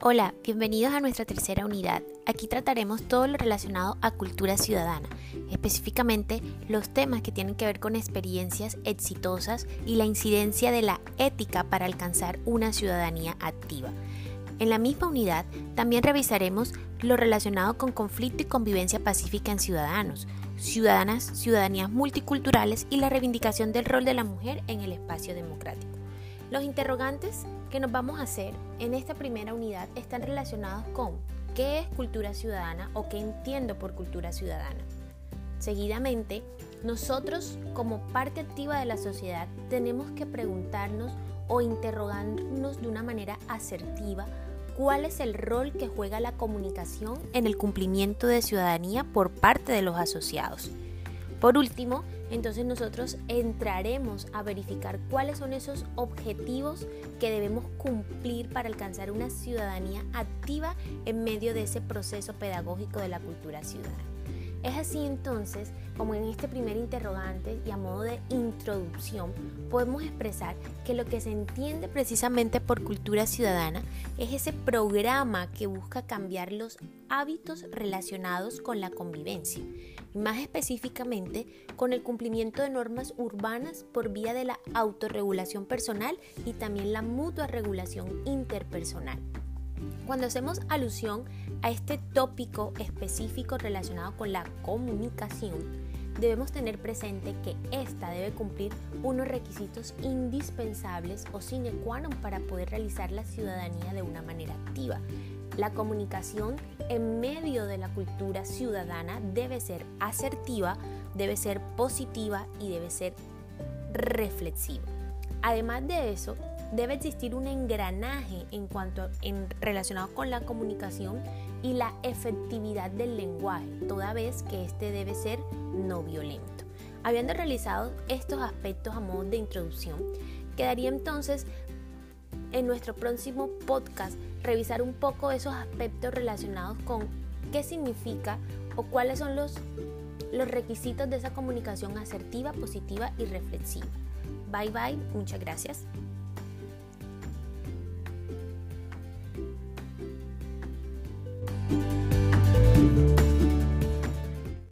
Hola, bienvenidos a nuestra tercera unidad. Aquí trataremos todo lo relacionado a cultura ciudadana, específicamente los temas que tienen que ver con experiencias exitosas y la incidencia de la ética para alcanzar una ciudadanía activa. En la misma unidad también revisaremos lo relacionado con conflicto y convivencia pacífica en ciudadanos, ciudadanas, ciudadanías multiculturales y la reivindicación del rol de la mujer en el espacio democrático. Los interrogantes que nos vamos a hacer en esta primera unidad están relacionados con qué es cultura ciudadana o qué entiendo por cultura ciudadana. Seguidamente, nosotros como parte activa de la sociedad tenemos que preguntarnos o interrogarnos de una manera asertiva cuál es el rol que juega la comunicación en el cumplimiento de ciudadanía por parte de los asociados. Por último, entonces nosotros entraremos a verificar cuáles son esos objetivos que debemos cumplir para alcanzar una ciudadanía activa en medio de ese proceso pedagógico de la cultura ciudadana. Es así entonces como en este primer interrogante y a modo de introducción podemos expresar que lo que se entiende precisamente por cultura ciudadana es ese programa que busca cambiar los hábitos relacionados con la convivencia más específicamente con el cumplimiento de normas urbanas por vía de la autorregulación personal y también la mutua regulación interpersonal. Cuando hacemos alusión a este tópico específico relacionado con la comunicación, debemos tener presente que ésta debe cumplir unos requisitos indispensables o sine qua non para poder realizar la ciudadanía de una manera activa. La comunicación en medio de la cultura ciudadana debe ser asertiva, debe ser positiva y debe ser reflexiva. Además de eso, debe existir un engranaje en cuanto en relacionado con la comunicación y la efectividad del lenguaje, toda vez que este debe ser no violento. Habiendo realizado estos aspectos a modo de introducción, quedaría entonces en nuestro próximo podcast revisar un poco esos aspectos relacionados con qué significa o cuáles son los, los requisitos de esa comunicación asertiva, positiva y reflexiva. Bye bye, muchas gracias.